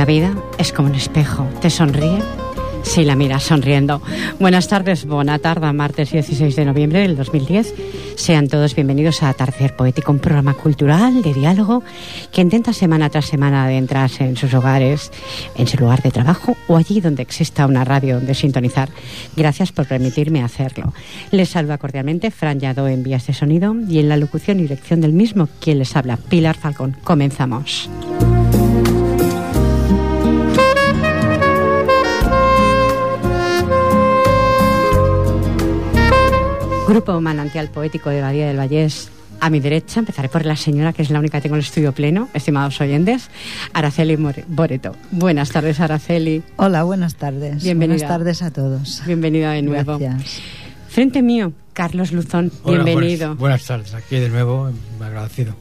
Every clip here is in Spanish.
La vida es como un espejo. ¿Te sonríe? Sí, la mira sonriendo. Buenas tardes, buena tarde, martes 16 de noviembre del 2010. Sean todos bienvenidos a Atardecer Poético, un programa cultural de diálogo que intenta semana tras semana adentrarse en sus hogares, en su lugar de trabajo o allí donde exista una radio donde sintonizar. Gracias por permitirme hacerlo. Les saluda cordialmente Fran Yadó en vías de sonido y en la locución y dirección del mismo quien les habla, Pilar Falcón. Comenzamos. Grupo Manantial Poético de Badía del Vallés. A mi derecha empezaré por la señora, que es la única que tengo en el estudio pleno, estimados oyentes, Araceli Boreto. Buenas tardes, Araceli. Hola, buenas tardes. Bienvenida. Buenas tardes a todos. Bienvenida de nuevo. Gracias. Frente mío, Carlos Luzón. Hola, Bienvenido. Buenas, buenas tardes, aquí de nuevo, agradecido.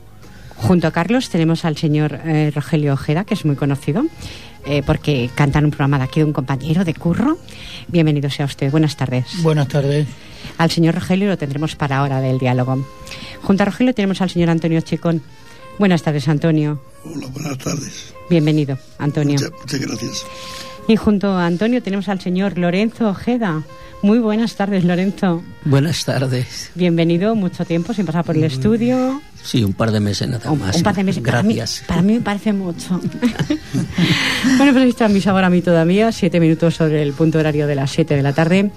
Junto a Carlos tenemos al señor eh, Rogelio Ojeda, que es muy conocido, eh, porque canta en un programa de aquí de un compañero de curro. Bienvenido sea usted. Buenas tardes. Buenas tardes. Al señor Rogelio lo tendremos para hora del diálogo. Junto a Rogelio tenemos al señor Antonio Chicón. Buenas tardes, Antonio. Hola, buenas tardes. Bienvenido, Antonio. Muchas, muchas gracias. Y junto a Antonio tenemos al señor Lorenzo Ojeda. Muy buenas tardes, Lorenzo. Buenas tardes. Bienvenido, mucho tiempo sin pasar por el estudio. Sí, un par de meses nada más. un par de meses. Gracias. Para mí, para mí me parece mucho. bueno, pues ahí está mi sabor a mí todavía. Siete minutos sobre el punto horario de las siete de la tarde.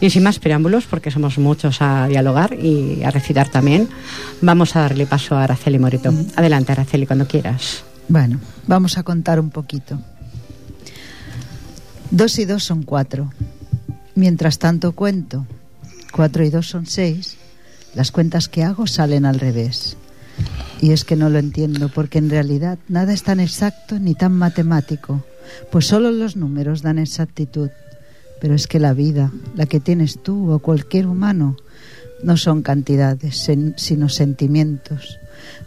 Y sin más preámbulos, porque somos muchos a dialogar y a recitar también, vamos a darle paso a Araceli Morito. Adelante, Araceli, cuando quieras. Bueno, vamos a contar un poquito. Dos y dos son cuatro. Mientras tanto cuento. Cuatro y dos son seis. Las cuentas que hago salen al revés. Y es que no lo entiendo, porque en realidad nada es tan exacto ni tan matemático, pues solo los números dan exactitud. Pero es que la vida, la que tienes tú o cualquier humano, no son cantidades, sino sentimientos.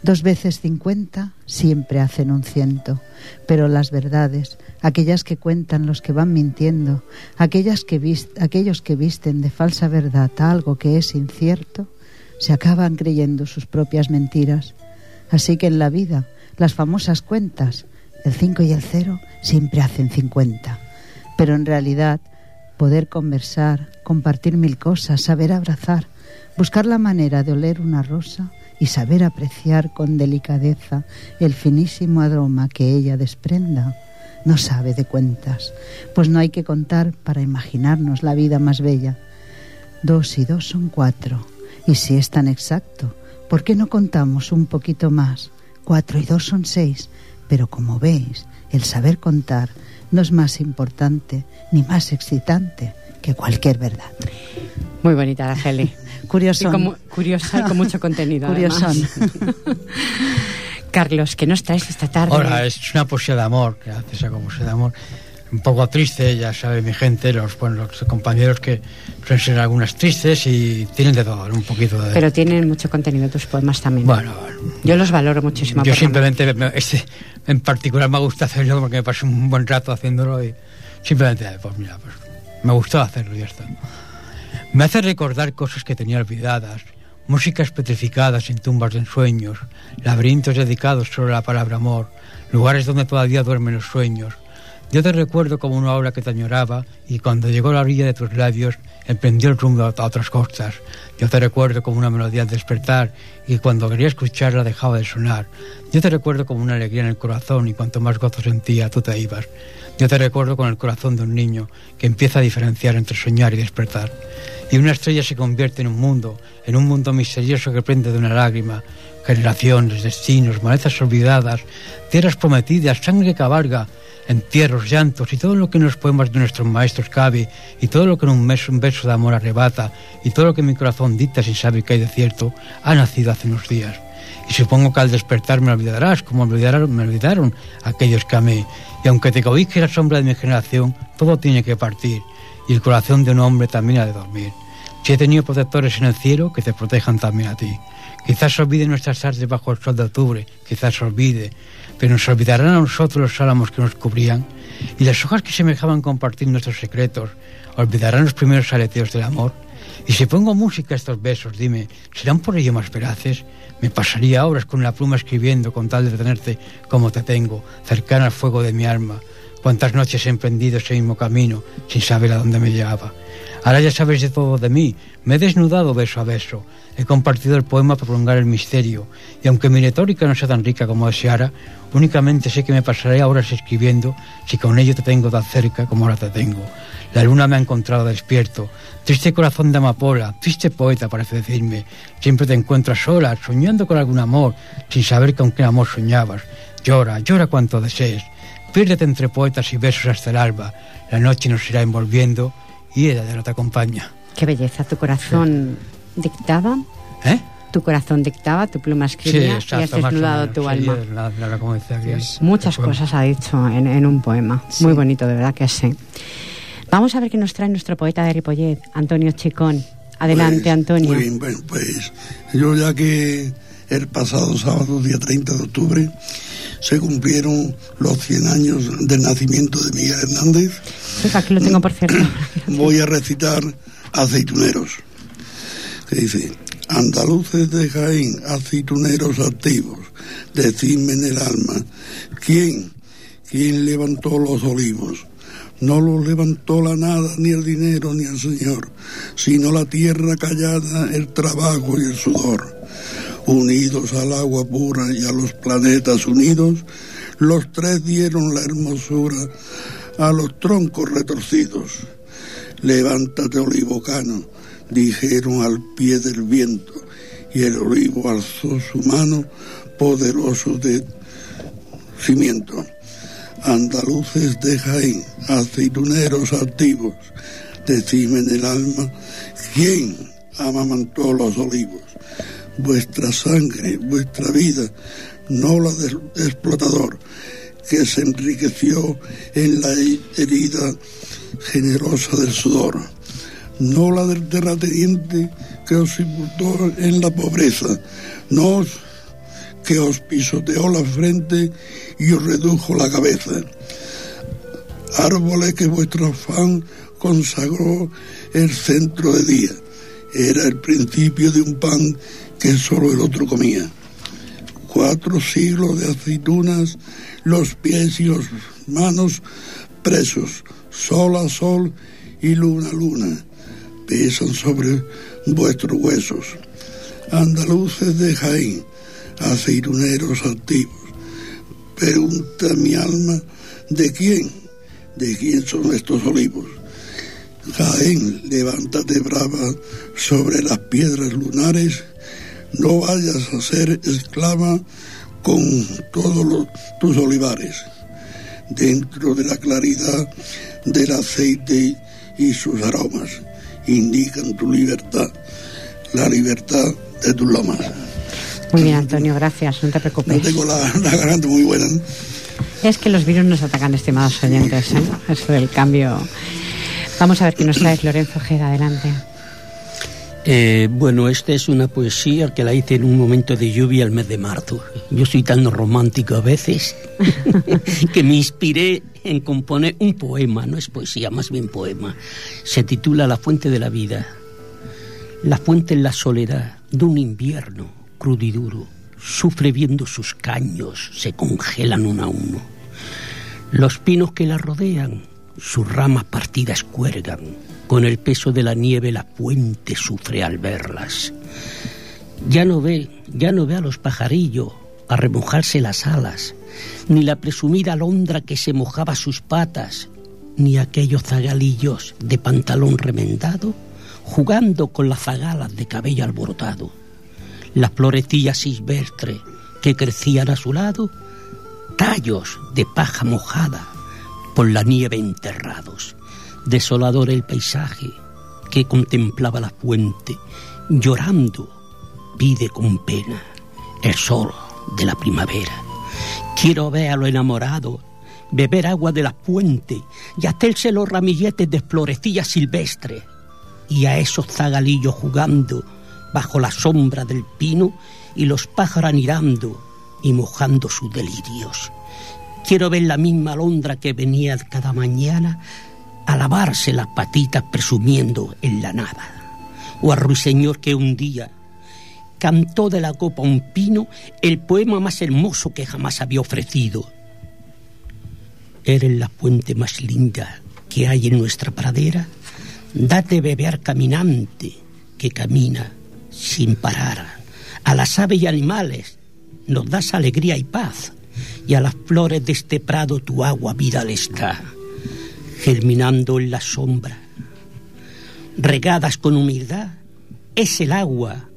Dos veces cincuenta siempre hacen un ciento, pero las verdades, aquellas que cuentan los que van mintiendo, aquellas que aquellos que visten de falsa verdad algo que es incierto, se acaban creyendo sus propias mentiras. Así que en la vida, las famosas cuentas, el 5 y el 0 siempre hacen 50. Pero en realidad, poder conversar, compartir mil cosas, saber abrazar, buscar la manera de oler una rosa y saber apreciar con delicadeza el finísimo aroma que ella desprenda, no sabe de cuentas, pues no hay que contar para imaginarnos la vida más bella. Dos y dos son cuatro, y si es tan exacto, ¿por qué no contamos un poquito más? Cuatro y dos son seis, pero como veis, el saber contar no es más importante ni más excitante que cualquier verdad. Muy bonita, Araceli. Curioso. Curiosa y con mucho contenido. Curiosón. Carlos, ¿qué nos traes esta tarde? Ahora, es una poesía de amor, que hace esa poesía de amor. Un poco triste, ya sabe mi gente, los, bueno, los compañeros que suelen ser algunas tristes y tienen de todo, un poquito de... Pero tienen mucho contenido tus poemas también. Bueno, Yo los valoro muchísimo. yo simplemente, me- este, en particular me gusta hacerlo porque me paso un buen rato haciéndolo y simplemente, pues mira, pues me gustó hacerlo y ya está. Me hace recordar cosas que tenía olvidadas, músicas petrificadas en tumbas de ensueños, laberintos dedicados solo a la palabra amor, lugares donde todavía duermen los sueños. Yo te recuerdo como una obra que te añoraba y cuando llegó a la orilla de tus labios emprendió el rumbo a otras costas. Yo te recuerdo como una melodía al despertar y cuando quería escucharla dejaba de sonar. Yo te recuerdo como una alegría en el corazón y cuanto más gozo sentía tú te ibas. Yo te recuerdo con el corazón de un niño que empieza a diferenciar entre soñar y despertar. y una estrella se convierte en un mundo, en un mundo misterioso que prende de una lágrima, generaciones, destinos, malezas olvidadas, tierras prometidas, sangre que cabalga, entierros, llantos y todo lo que en los poemas de nuestros maestros cabe y todo lo que en un, beso, un beso de amor arrebata y todo lo que mi corazón dicta sin saber que hay de cierto, ha nacido hace unos días. Y supongo que al despertar me olvidarás, como olvidaron, me olvidaron aquellos que amé. Y aunque te cobije la sombra de mi generación, todo tiene que partir. Y el corazón de un hombre también ha de dormir. Si he tenido protectores en el cielo, que te protejan también a ti. Quizás olvide nuestras tardes bajo el sol de octubre, quizás olvide, pero nos olvidarán a nosotros los álamos que nos cubrían y las hojas que semejaban compartir nuestros secretos, olvidarán los primeros aleteos del amor. Y si pongo música a estos besos, dime, ¿serán por ello más veraces? Me pasaría horas con la pluma escribiendo con tal de tenerte como te tengo, cercana al fuego de mi alma. Cuántas noches he emprendido ese mismo camino sin saber a dónde me llevaba. Ahora ya sabes de todo de mí. Me he desnudado beso a beso. He compartido el poema para prolongar el misterio. Y aunque mi retórica no sea tan rica como deseara, únicamente sé que me pasaré horas escribiendo si con ello te tengo tan cerca como ahora te tengo. La luna me ha encontrado despierto. Triste corazón de amapola, triste poeta parece decirme. Siempre te encuentras sola, soñando con algún amor, sin saber con qué amor soñabas. Llora, llora cuanto desees. Piérdete entre poetas y besos hasta el alba. La noche nos irá envolviendo y ella ya no te acompaña. Qué belleza, tu corazón dictaba. ¿Eh? Tu corazón dictaba, tu pluma escribía y has desnudado tu Sí, alma. la- la- la- como decía aquí, Muchas cosas ha dicho en, en un poema. Muy bonito, de verdad que sí. Vamos a ver qué nos trae nuestro poeta de Ripollet, Antonio Chicón. Adelante, Pues, Antonio. Muy bien, bueno, pues yo ya que el pasado sábado, día 30 de octubre, se cumplieron los 100 años del nacimiento de Miguel Hernández, aquí lo tengo por cierto. voy a recitar Aceituneros, que dice, andaluces de Jaén, aceituneros activos, decidme en el alma, ¿quién? ¿Quién levantó los olivos? No los levantó la nada, ni el dinero, ni el Señor, sino la tierra callada, el trabajo y el sudor. Unidos al agua pura y a los planetas unidos, los tres dieron la hermosura a los troncos retorcidos. Levántate, olivo cano, dijeron al pie del viento, y el olivo alzó su mano poderoso de cimiento. Andaluces de Jaén, aceituneros activos, decime en el alma, ¿quién amamantó los olivos? Vuestra sangre, vuestra vida, no la del explotador, que se enriqueció en la herida generosa del sudor, no la del terrateniente que os sepultó en la pobreza, no que os pisoteó la frente y os redujo la cabeza. Árboles que vuestro afán consagró el centro de día. Era el principio de un pan que solo el otro comía. Cuatro siglos de aceitunas, los pies y las manos presos, sol a sol y luna a luna, pesan sobre vuestros huesos. Andaluces de Jaén, aceituneros activos. Pregunta mi alma, ¿de quién? ¿De quién son estos olivos? Jaén, levántate brava sobre las piedras lunares, no vayas a ser esclava con todos tus olivares. Dentro de la claridad del aceite y sus aromas, indican tu libertad, la libertad de tus lomas. Muy bien, Antonio, gracias. No te No preocupes. tengo la, la garganta muy buena. ¿no? Es que los virus nos atacan, estimados oyentes. ¿eh? Eso del cambio. Vamos a ver qué nos trae Lorenzo Ojeda. Adelante. Eh, bueno, esta es una poesía que la hice en un momento de lluvia el mes de marzo. Yo soy tan romántico a veces que me inspiré en componer un poema, no es poesía, más bien poema. Se titula La fuente de la vida. La fuente en la soledad de un invierno crudo y duro sufre viendo sus caños, se congelan uno a uno. Los pinos que la rodean, sus ramas partidas cuelgan. Con el peso de la nieve la fuente sufre al verlas. Ya no ve, ya no ve a los pajarillos a remojarse las alas, ni la presumida alondra que se mojaba sus patas, ni aquellos zagalillos de pantalón remendado jugando con las zagalas de cabello alborotado, las florecillas silvestres que crecían a su lado, tallos de paja mojada por la nieve enterrados. Desolador el paisaje que contemplaba la fuente, llorando, pide con pena el sol de la primavera. Quiero ver a lo enamorado beber agua de la fuente y hacerse los ramilletes de florecillas silvestres y a esos zagalillos jugando bajo la sombra del pino y los pájaros anirando y mojando sus delirios. Quiero ver la misma alondra que venía cada mañana a lavarse las patitas presumiendo en la nada. O a ruiseñor que un día cantó de la copa un pino el poema más hermoso que jamás había ofrecido. Eres la fuente más linda que hay en nuestra pradera. Date beber caminante que camina sin parar. A las aves y animales nos das alegría y paz, y a las flores de este prado tu agua vida les da, germinando en la sombra. Regadas con humildad, es el agua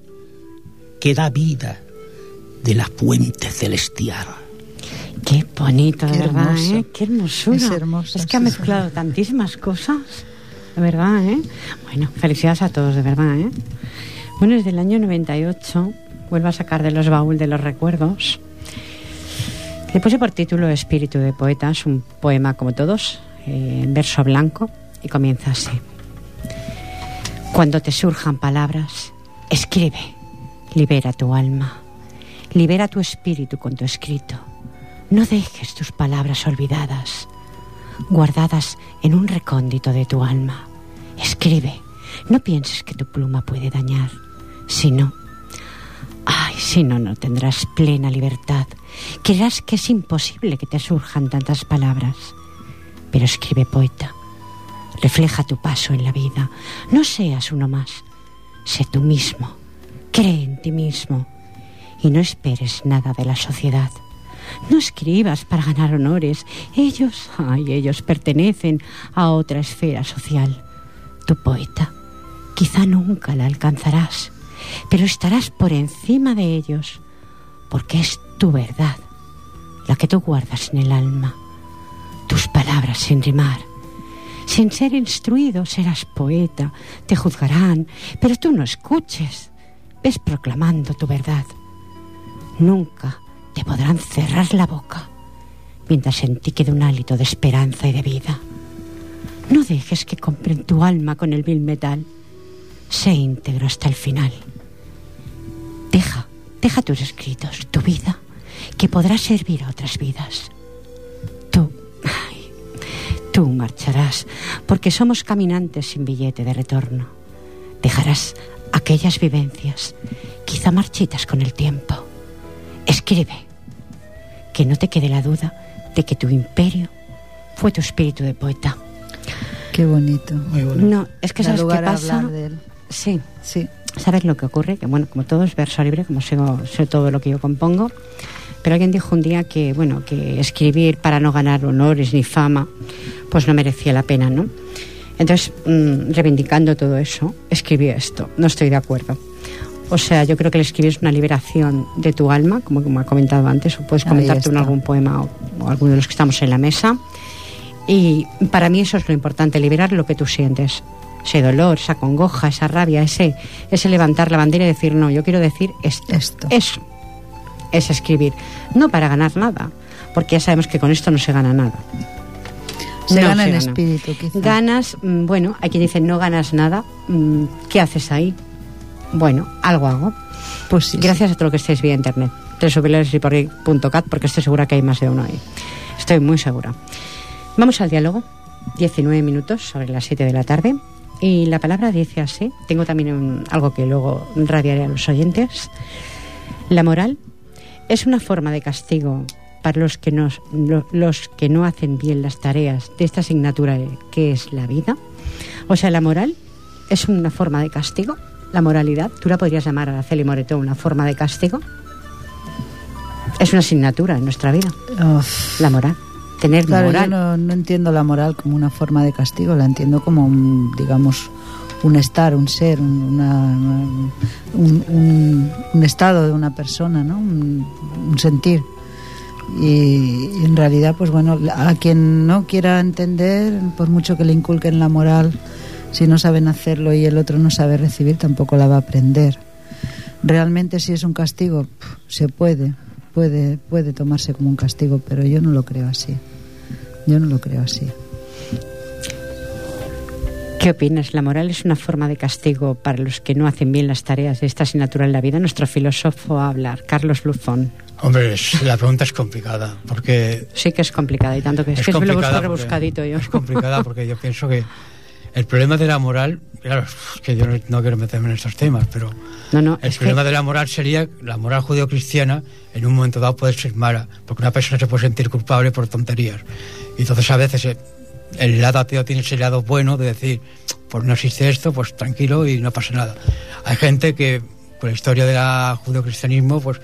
que da vida de la fuente celestial. Qué bonito, de Qué verdad, hermoso. ¿eh? Qué hermosura. Es hermoso, Es que ha sí, mezclado tantísimas cosas, de verdad, ¿eh? Bueno, felicidades a todos, de verdad, ¿eh? Bueno, desde el año 98 vuelvo a sacar de los baúl de los recuerdos. Le puse por título Espíritu de Poetas, un poema como todos, eh, en verso blanco, y comienza así. Cuando te surjan palabras, escribe, libera tu alma, libera tu espíritu con tu escrito. No dejes tus palabras olvidadas, guardadas en un recóndito de tu alma. Escribe, no pienses que tu pluma puede dañar, si no, ay, si no, no tendrás plena libertad. Creerás que es imposible que te surjan tantas palabras. Pero escribe, poeta, refleja tu paso en la vida. No seas uno más, sé tú mismo, cree en ti mismo y no esperes nada de la sociedad. No escribas para ganar honores. Ellos, ay, ellos pertenecen a otra esfera social. Tu poeta, quizá nunca la alcanzarás, pero estarás por encima de ellos, porque es tu verdad, la que tú guardas en el alma. Tus palabras sin rimar. Sin ser instruido serás poeta, te juzgarán, pero tú no escuches. Ves proclamando tu verdad. Nunca te podrán cerrar la boca mientras en ti quede un hálito de esperanza y de vida. No dejes que compren tu alma con el vil metal. Sé íntegro hasta el final. Deja, deja tus escritos, tu vida, que podrá servir a otras vidas. Tú, tú marcharás, porque somos caminantes sin billete de retorno. Dejarás aquellas vivencias, quizá marchitas con el tiempo. Escribe, que no te quede la duda de que tu imperio fue tu espíritu de poeta. Qué bonito. Muy bonito. No, es que Da sabes qué lugar a pasa. hablar de él. Sí, Sí. ¿sabes lo que ocurre? Que bueno, como todo es verso libre, como sigo, sé todo lo que yo compongo, pero alguien dijo un día que, bueno, que escribir para no ganar honores ni fama, pues no merecía la pena, ¿no? Entonces, mm, reivindicando todo eso, escribí esto. No estoy de acuerdo. O sea, yo creo que el escribir es una liberación de tu alma, como, como ha comentado antes, o puedes comentarte en algún poema o, o alguno de los que estamos en la mesa. Y para mí eso es lo importante, liberar lo que tú sientes. Ese dolor, esa congoja, esa rabia, ese, ese levantar la bandera y decir, no, yo quiero decir esto. Esto. Eso es escribir. No para ganar nada, porque ya sabemos que con esto no se gana nada. Se No gana en gana. espíritu, quizá. Ganas, mm, bueno, hay quien dice no ganas nada. mm, ¿Qué haces ahí? Bueno, algo hago. Pues sí, Gracias a todo lo que estéis vía internet. www.riporri.cat porque estoy segura que hay más de uno ahí. Estoy muy segura. Vamos al diálogo. 19 minutos sobre las 7 de la tarde. Y la palabra dice así. Tengo también un- algo que luego radiaré a los oyentes. La moral es una forma de castigo para los que, nos, lo- los que no hacen bien las tareas de esta asignatura que es la vida. O sea, la moral es una forma de castigo. La moralidad, tú la podrías llamar a Celi Moreto una forma de castigo. Es una asignatura en nuestra vida, Uf. la moral. Tener Claro, moral. yo no, no entiendo la moral como una forma de castigo, la entiendo como, un, digamos, un estar, un ser, un, una, un, un, estado de una persona, ¿no? Un sentir. Y, en realidad, pues bueno, a quien no quiera entender, por mucho que le inculquen la moral, si no saben hacerlo y el otro no sabe recibir, tampoco la va a aprender. Realmente si es un castigo, se puede, puede, puede tomarse como un castigo, pero yo no lo creo así. Yo no lo creo así. ¿Qué opinas? ¿La moral es una forma de castigo para los que no hacen bien las tareas de esta asignatura en la vida? Nuestro filósofo a hablar, Carlos Luzón. Hombre, es- la pregunta es complicada, porque Sí que es complicada y tanto que es, que me lo busco porque- rebuscadito yo. Es complicada porque yo pienso que el problema de la moral, claro, es que yo no, quiero meterme en estos temas, pero No, no, el es que- problema de la moral sería la moral judeocristiana en un momento dado puede ser mala, porque una persona se puede sentir culpable por tonterías. Y entonces a veces eh, el lado ateo tiene ese lado bueno de decir, pues no existe esto, pues tranquilo y no pasa nada. Hay gente que con la historia del judeocristianismo pues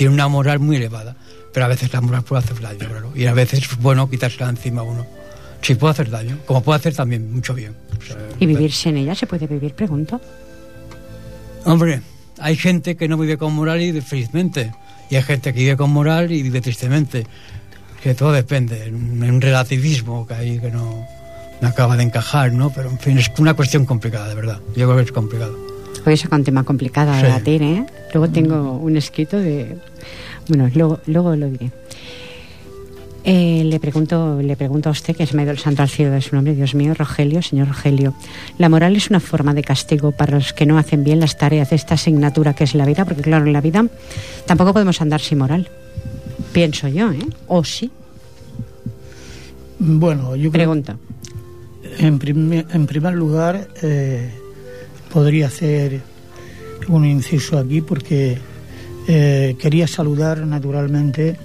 tiene una moral muy elevada, pero a veces la moral puede hacer daño, claro, y a veces es bueno quitársela encima a uno. Sí puede hacer daño, como puede hacer también mucho bien. O sea, ¿Y vivirse en ella se puede vivir? Pregunto. Hombre, hay gente que no vive con moral y vive felizmente. Y hay gente que vive con moral y vive tristemente. Que todo depende. En un relativismo que hay que no, no acaba de encajar, ¿no? Pero en fin, es una cuestión complicada, de verdad. Yo creo que es complicado. Hoy saca un tema complicado a Sí. debatir, ¿eh? Luego tengo un escrito de... Bueno, luego, luego lo diré. Eh, le pregunto le pregunto a usted, que es medio el santo al cielo de su nombre, Dios mío, Rogelio, señor Rogelio. ¿La moral es una forma de castigo para los que no hacen bien las tareas de esta asignatura que es la vida? Porque claro, en la vida tampoco podemos andar sin moral. Pienso yo, ¿eh? O sí. Bueno, yo creo Pregunta. En, prim- en primer lugar, eh, podría hacer un inciso aquí porque eh, quería saludar naturalmente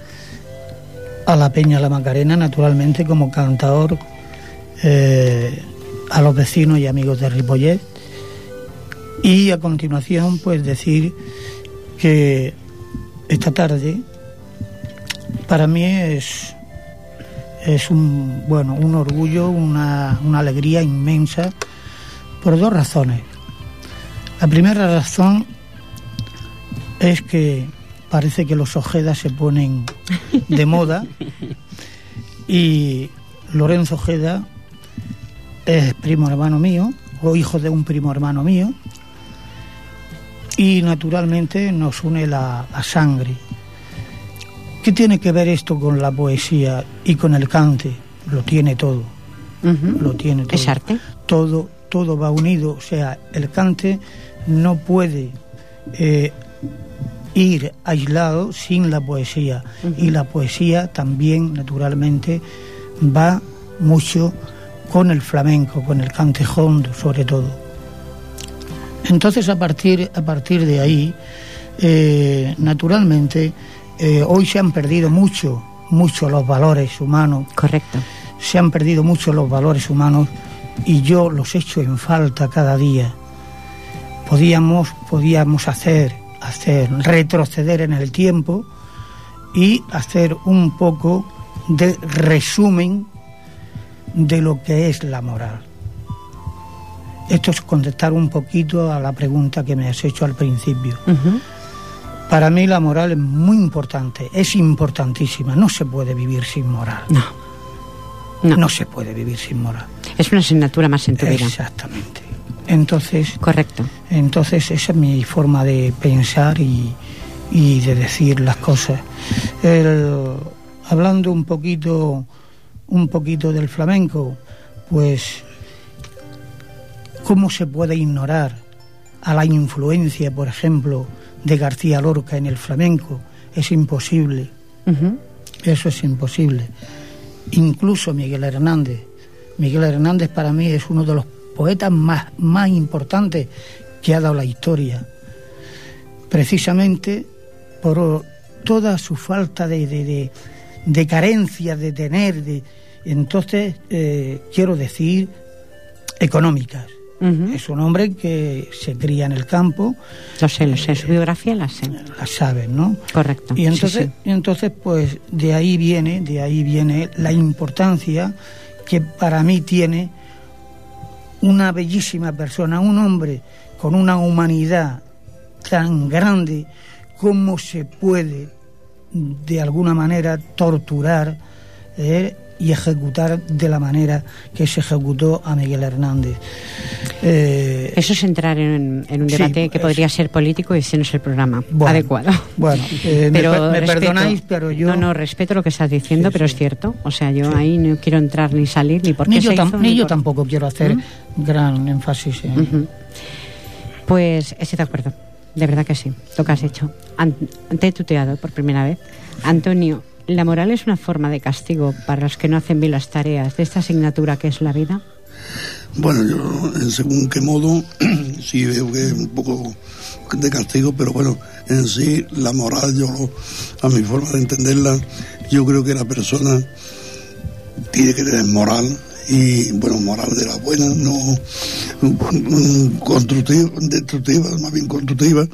a la Peña La Macarena, naturalmente como cantador, eh, a los vecinos y amigos de Ripollet. Y a continuación, pues decir que esta tarde para mí es es un bueno un orgullo una, una alegría inmensa por dos razones la primera razón es que parece que los Ojeda se ponen de moda y Lorenzo Ojeda es primo hermano mío o hijo de un primo hermano mío y naturalmente nos une la, la sangre ¿Qué tiene que ver esto con la poesía y con el cante? Lo tiene todo, lo tiene todo. ¿Es arte? Todo, todo va unido, o sea, el cante no puede eh, ir aislado sin la poesía y la poesía también, naturalmente, va mucho con el flamenco, con el cante hondo, sobre todo. Entonces, a partir, a partir de ahí, eh, naturalmente, eh, hoy se han perdido mucho, mucho los valores humanos, Correcto. se han perdido mucho los valores humanos y yo los echo en falta cada día. Podíamos, podíamos hacer, hacer, retroceder en el tiempo y hacer un poco de resumen de lo que es la moral. Esto es contestar un poquito a la pregunta que me has hecho al principio. Para mí la moral es muy importante, es importantísima. No se puede vivir sin moral. No. No. No se puede vivir sin moral. Es una asignatura más en tu vida. Exactamente. Entonces, Correcto. entonces esa es mi forma de pensar y, y de decir las cosas. El- hablando un poquito, un poquito del flamenco, pues cómo se puede ignorar a la influencia, por ejemplo, de García Lorca en el flamenco. Es imposible. Eso es imposible. Incluso Miguel Hernández. Miguel Hernández para mí es uno de los poetas más, más importantes que ha dado la historia. Precisamente por toda su falta de, de, de- de carencia de tener, de, entonces eh, quiero decir económicas. Es un hombre que se cría en el campo, Lo sé, lo sé. Su biografía la sé. la saben, ¿no? Correcto. Y entonces, sí. y entonces, pues de ahí viene, de ahí viene la importancia que para mí tiene una bellísima persona, un hombre con una humanidad tan grande, ¿cómo se puede de alguna manera torturar eh, y ejecutar de la manera que se ejecutó a Miguel Hernández. Eh, Eso es entrar en, un debate que podría ser político y ese no es el programa adecuado. Bueno, eh, pero me, perdonáis, pero yo... No, no, respeto lo que estás diciendo, pero es cierto. O sea, yo ahí no quiero entrar ni salir, ni por qué ni yo, ni yo tampoco quiero hacer ¿Mm? gran énfasis. Pues estoy de acuerdo. De verdad que sí, lo que has hecho. Ante tuteado por primera vez. Antonio, ¿la moral es una forma de castigo para los que no hacen bien las tareas de esta asignatura que es la vida? Bueno, yo en según qué modo sí veo que es un poco de castigo, pero bueno, en sí la moral, yo a mi forma de entenderla, yo creo que la persona tiene que tener moral y bueno, moral de la buena, no constructiva, destructiva, más bien constructiva.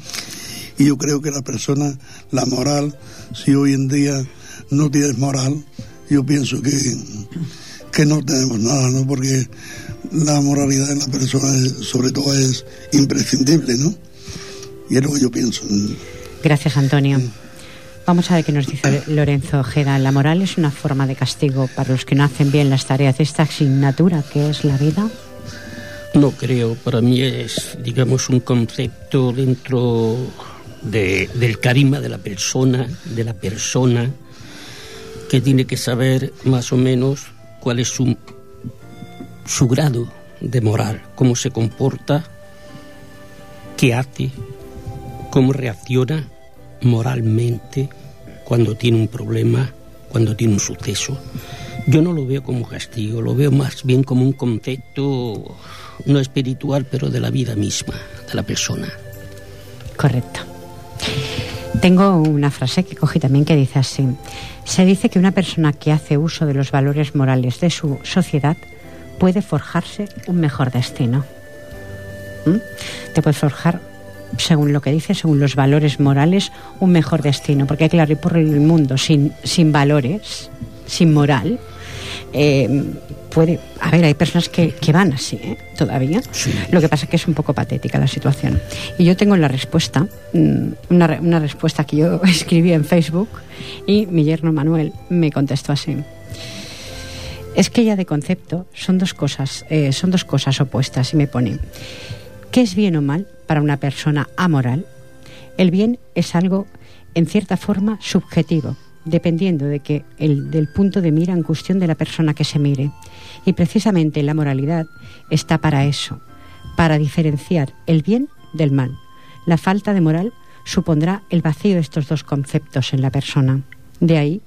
Y yo creo que la persona, la moral, si hoy en día no tienes moral, yo pienso que, que no tenemos nada, ¿no? Porque la moralidad en la persona, sobre todo, es imprescindible, ¿no? Y es lo que yo pienso. Gracias, Antonio. Vamos a ver qué nos dice Lorenzo Ojeda. ¿La moral es una forma de castigo para los que no hacen bien las tareas de esta asignatura que es la vida? No creo. Para mí es, digamos, un concepto dentro del carisma de la persona, de la persona, que tiene que saber más o menos cuál es su, su grado de moral, cómo se comporta, qué hace, cómo reacciona moralmente cuando tiene un problema, cuando tiene un suceso. Yo no lo veo como castigo, lo veo más bien como un concepto no espiritual, pero de la vida misma, de la persona. Correcto. Tengo una frase que cogí también que dice así. Se dice que una persona que hace uso de los valores morales de su sociedad puede forjarse un mejor destino. ¿Mm? Te puede forjar según lo que dice, según los valores morales, un mejor destino. Porque claro, y por el mundo sin, sin valores, sin moral, eh, puede. A ver, hay personas que, van así, ¿eh? Todavía. Lo que pasa es que es un poco patética la situación. Y yo tengo la respuesta, mm, una, una respuesta que yo escribí en Facebook y mi yerno Manuel me contestó así. Es que ya de concepto son dos cosas, eh, son dos cosas opuestas y me pone. ¿Qué es bien o mal? para una persona amoral, el bien es algo en cierta forma subjetivo, dependiendo de que el, del punto de mira en cuestión de la persona que se mire. Y precisamente la moralidad está para eso, para diferenciar el bien del mal. La falta de moral supondrá el vacío de estos dos conceptos en la persona. De ahí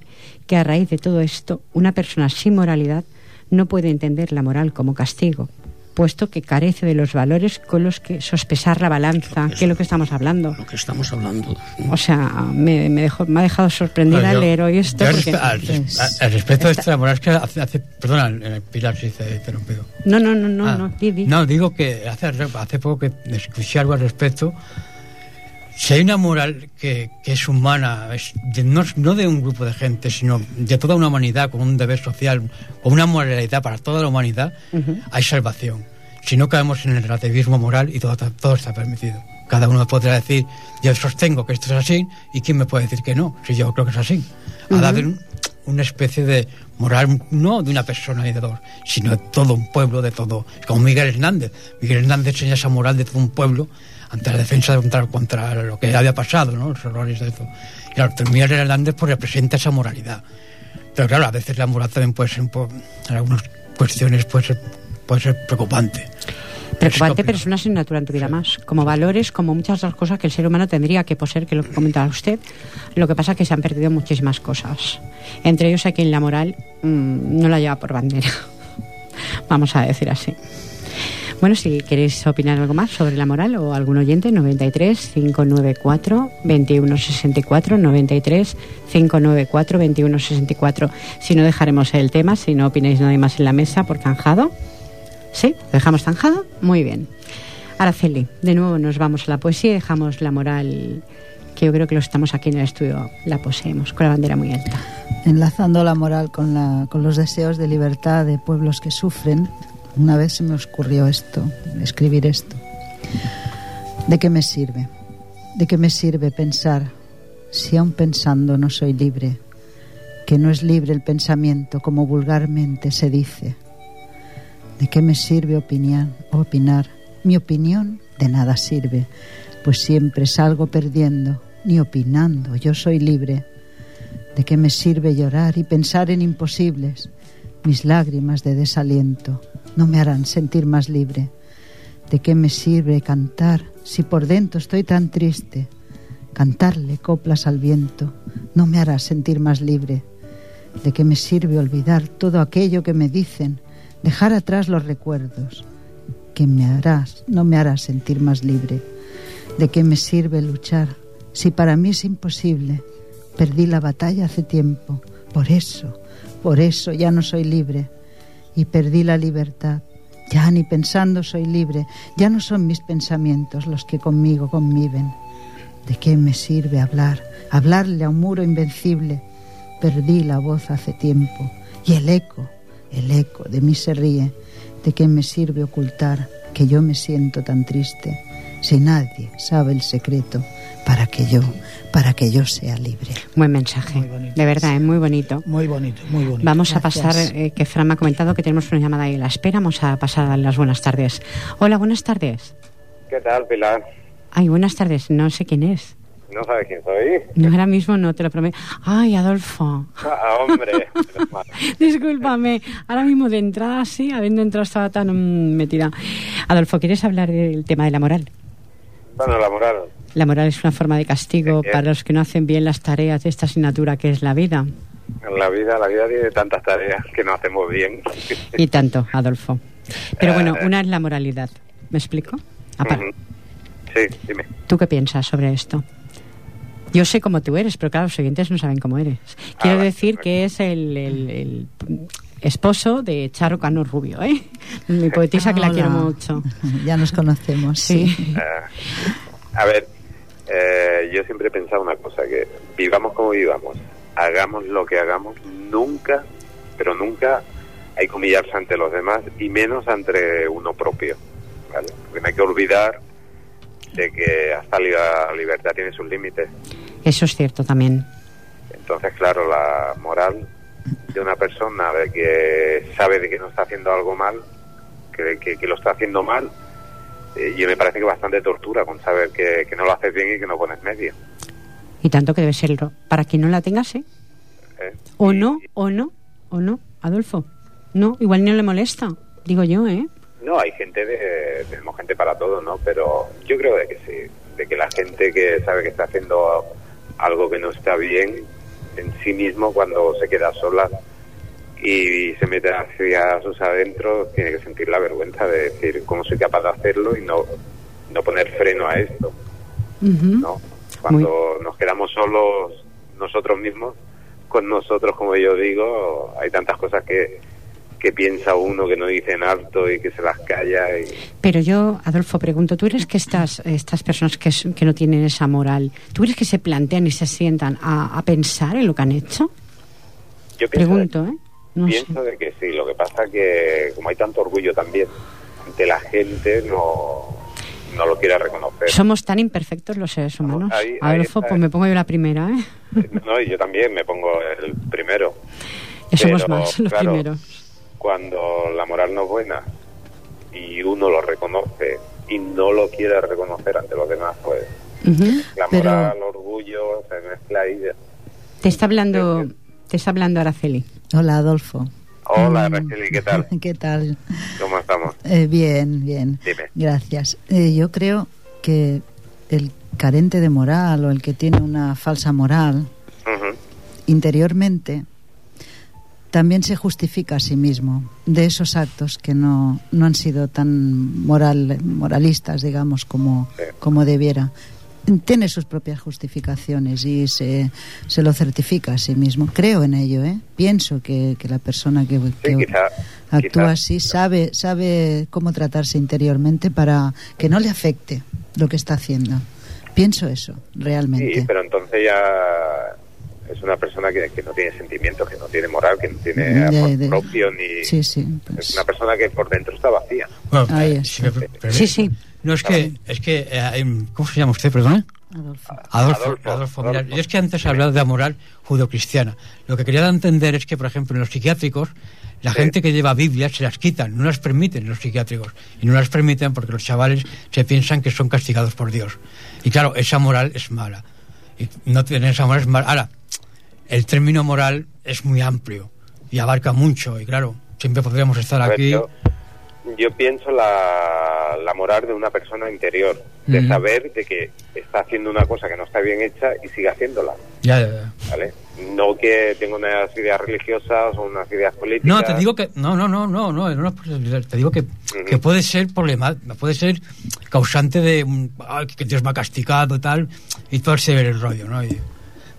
que a raíz de todo esto, una persona sin moralidad no puede entender la moral como castigo, puesto que carece de los valores con los que sospesar la balanza, que, es lo que estamos hablando. Lo que estamos hablando. O sea, me, me, dejó, me ha dejado sorprendida leer hoy esto. Porque, al, al, respecto de esta moral, es que hace, hace perdona, el Pilar se dice interrumpido. No, no, no, no, ah, no, no, digo que hace, hace poco que escuché algo al respecto. Si hay una moral que, que es humana, es de, no, no, de un grupo de gente, sino de toda una humanidad, con un deber social, con una moralidad para toda la humanidad, uh -huh. hay salvación. Si no caemos en el relativismo moral y todo, todo está permitido. Cada uno podrá decir, yo sostengo que esto es así, y quién me puede decir que no, si yo creo que es así. Uh -huh. De haber un, una especie de moral, no de una persona y de dos, sino de todo un pueblo, de todo. Como Miguel Hernández. Miguel Hernández enseña esa moral de todo un pueblo ante la defensa contra, contra lo que había pasado, ¿no? los horrores de eso. Claro, Miguel Hernández pues representa esa moralidad. Pero claro, a veces la moral también puede ser, en algunas cuestiones puede ser, puede ser preocupante. Preocupante, pero es una asignatura en tu vida más. Como valores, como muchas otras cosas que el ser humano tendría que poseer, que lo que comentaba usted. Lo que pasa es que se han perdido muchísimas cosas. Entre ellos, aquí en la moral mmm, no la lleva por bandera. Vamos a decir así. Bueno, si queréis opinar algo más sobre la moral o algún oyente, 93 594 2164, 93 594 2164. Si no, dejaremos el tema, si no opináis nadie más en la mesa por zanjado. ¿Sí? ¿Dejamos zanjado? Muy bien. Araceli, de nuevo nos vamos a la poesía y dejamos la moral, que yo creo que lo estamos aquí en el estudio, la poseemos con la bandera muy alta. Enlazando la moral con, la, con los deseos de libertad de pueblos que sufren, Una vez se me ocurrió esto, escribir esto. ¿De qué me sirve? ¿De qué me sirve pensar si aún pensando no soy libre? Que no es libre el pensamiento como vulgarmente se dice. ¿De qué me sirve opinar? opinar? Mi opinión de nada sirve, pues siempre salgo perdiendo, ni opinando, yo soy libre. ¿De qué me sirve llorar y pensar en imposibles? Mis lágrimas de desaliento no me harán sentir más libre. ¿De qué me sirve cantar si por dentro estoy tan triste? Cantarle coplas al viento no me hará sentir más libre. ¿De qué me sirve olvidar todo aquello que me dicen? Dejar atrás los recuerdos que me harás, no me hará sentir más libre. ¿De qué me sirve luchar si para mí es imposible? Perdí la batalla hace tiempo, por eso, por eso ya no soy libre. Y perdí la libertad. Ya ni pensando soy libre, ya no son mis pensamientos los que conmigo conviven. ¿De qué me sirve hablar? Hablarle a un muro invencible. Perdí la voz hace tiempo y el eco, el eco de mí se ríe. ¿De qué me sirve ocultar que yo me siento tan triste si nadie sabe el secreto para que yo, para que yo sea libre? Buen mensaje, de verdad, es muy bonito. Muy bonito, muy bonito. Vamos a pasar, eh, que Fran me ha comentado que tenemos una llamada ahí en la espera, vamos a pasar a las buenas tardes. Hola, buenas tardes. ¿Qué tal, Pilar? Ay, buenas tardes, no sé quién es. ¿No sabes quién soy? No, ahora mismo no, te lo prometo. Ay, Adolfo. Ah, hombre. Discúlpame, ahora mismo de entrada sí, habiendo entrado estaba tan mm, metida. Adolfo, ¿quieres hablar del tema de la moral? Bueno, la moral. La moral es una forma de castigo para los que no hacen bien las tareas de esta asignatura que es la vida. La vida, la vida tiene tantas tareas que no hacemos bien. Y tanto, Adolfo. Pero bueno, Eh. una es la moralidad. ¿Me explico? Apa, Ujú. Sí, dime. ¿Tú qué piensas sobre esto? Yo sé cómo tú eres, pero claro, los oyentes no saben cómo eres. Quiero vale, decir que es el, el- el esposo de Charo Cano Rubio, ¿eh? Mi poetisa que la quiero mucho. Ya nos conocemos. Sí. Eh, a ver, eh, yo siempre he pensado una cosa, que vivamos como vivamos, hagamos lo que hagamos, nunca, pero nunca hay que humillarse ante los demás y menos ante uno propio. ¿vale? Porque no hay que olvidar de que hasta la libertad tiene sus límites. Eso es cierto también. Entonces, claro, la moral de una persona de que sabe de que no está haciendo algo mal, que, que, que lo está haciendo mal, eh, y me parece que bastante tortura con saber que, que no lo haces bien y que no pones medio. Y tanto que debe serlo. Para quien no la tenga, sí. ¿eh? O Y- no, o no, o no, Adolfo. No, igual no le molesta. Digo yo, ¿eh? No, hay gente de, tenemos gente para todo, ¿no? Pero yo creo de que sí, de que la gente que sabe que está haciendo algo que no está bien en sí mismo cuando se queda sola y se mete hacia sus adentros tiene que sentir la vergüenza de decir cómo soy capaz de hacerlo y no no poner freno a esto. ¿no? Cuando nos quedamos solos nosotros mismos con nosotros, como yo digo, hay tantas cosas que que piensa uno que no dicen alto y que se las calla y Pero yo, Adolfo, pregunto, ¿tú crees que estas, estas personas que, que no tienen esa moral, ¿tú crees que se plantean y se sientan a, a pensar en lo que han hecho? yo pienso, Pregunto, de, ¿eh? No sé. pienso de que sí, lo que pasa que como hay tanto orgullo también ante la gente no, no lo quiere reconocer. Somos tan imperfectos los seres humanos. ahí- Adolfo, pues me pongo yo la primera, ¿eh? No, y yo también me pongo el primero. Ya somos Pero, más los claro, primeros. Cuando la moral no es buena y uno lo reconoce y no lo quiere reconocer ante los demás, pues Ujú. la Pero- moral, el orgullo se mezcla ahí. Te está hablando, te está hablando Araceli. Hola, Adolfo. Hola, Mm. Rachel, ¿qué tal? ¿Qué tal? ¿Cómo estamos? Eh, bien, bien. Dime. Gracias. Eh, yo creo que el carente de moral o el que tiene una falsa moral Ujú. interiormente también se justifica a sí mismo de esos actos que no, no han sido tan moral, moralistas, digamos, como, Sí. como debiera. Tiene sus propias justificaciones y se, se lo certifica a sí mismo. Creo en ello, ¿eh? Pienso que, que la persona que, que Sí, quizá, actúa quizá- así sabe, sabe cómo tratarse interiormente para que no le afecte lo que está haciendo. Pienso eso, realmente. Sí, pero entonces ya es una persona que, que no tiene sentimientos, que no tiene moral, que no tiene De- amor de- propio, ni... Sí, sí. Es pues, una persona que por dentro está vacía. Bueno, Ahí eh, me- Sí, sí. No, es que, es que, eh, ¿cómo se llama usted, perdón? Adolfo. Adolfo, Adolfo, Adolfo, mira, Adolfo. yo es que antes he hablado de la moral judeocristiana. Lo que quería entender es que, por ejemplo, en los psiquiátricos, la Sí. gente que lleva Biblias se las quitan, no las permiten en los psiquiátricos. Y no las permiten porque los chavales se piensan que son castigados por Dios. Y claro, esa moral es mala. Y no tener esa moral es mala. Ahora, el término moral es muy amplio y abarca mucho. Y claro, siempre podríamos estar ver, aquí. yo, yo pienso la, la moral de una persona interior, de saber de que está haciendo una cosa que no está bien hecha y sigue haciéndola, Ya, ya, ya. ¿vale? No que tenga unas ideas religiosas o unas ideas políticas. No, te digo que no, no, no, no, no, no, te digo que, que puede ser problema, puede ser causante de un- ay, que Dios me ha castigado tal y todo ese el rollo, ¿no? Y-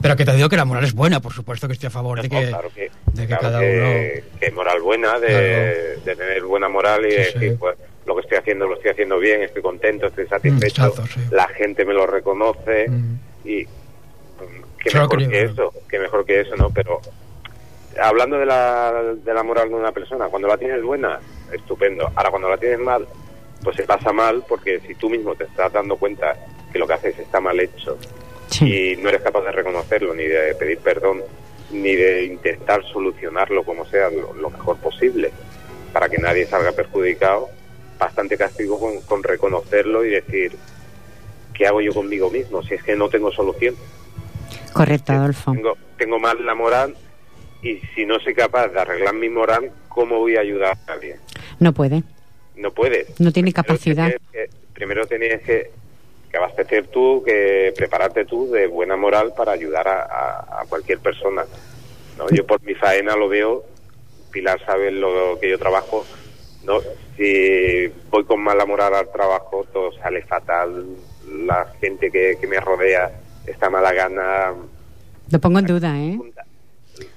pero que te digo que la moral es buena, por supuesto que estoy a favor No, de que, claro que, de que claro cada que- uno que moral buena, de, Claro. de tener buena moral y Sí, de sí. decir, pues lo que estoy haciendo lo estoy haciendo bien, estoy contento, estoy satisfecho, exacto, sí. la gente me lo reconoce Mm. y mm, qué mejor que eso, qué mejor que eso, ¿no? Pero hablando de la, de la moral de una persona, cuando la tienes buena, estupendo. Ahora cuando la tienes mal, pues se pasa mal porque si tú mismo te estás dando cuenta que lo que haces está mal hecho Sí. y no eres capaz de reconocerlo, ni de pedir perdón, ni de intentar solucionarlo como sea lo, lo mejor posible, para que nadie salga perjudicado, bastante castigo con, con reconocerlo y decir, ¿qué hago yo conmigo mismo? Si es que no tengo solución. Correcto, Adolfo. Tengo, tengo mal la moral y si no soy capaz de arreglar mi moral, ¿cómo voy a ayudar a alguien? No puede. No puedes. No tiene Primero capacidad. que- primero tienes que, que abastecer tú, que prepararte tú de buena moral para ayudar a, a- a cualquier persona. ¿no? Yo por mi faena lo veo, Pilar sabe lo que yo trabajo, no si voy con mala moral al trabajo, todo sale fatal, la gente que, que me rodea está mala gana, Lo pongo en duda, ¿eh? punta-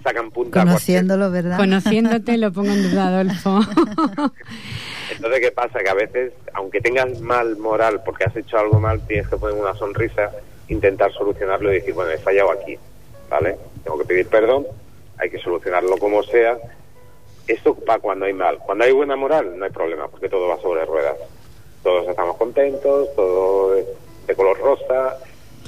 sacan punta. Conociéndolo, ¿verdad? Conociéndote lo pongo en duda, Adolfo. Entonces, ¿qué pasa? Que a veces, aunque tengas mal moral porque has hecho algo mal, tienes que poner una sonrisa, intentar solucionarlo y decir, bueno, he fallado aquí, ¿vale? Tengo que pedir perdón, hay que solucionarlo como sea. Esto va cuando hay mal. Cuando hay buena moral, no hay problema, porque todo va sobre ruedas. Todos estamos contentos, todo de color rosa,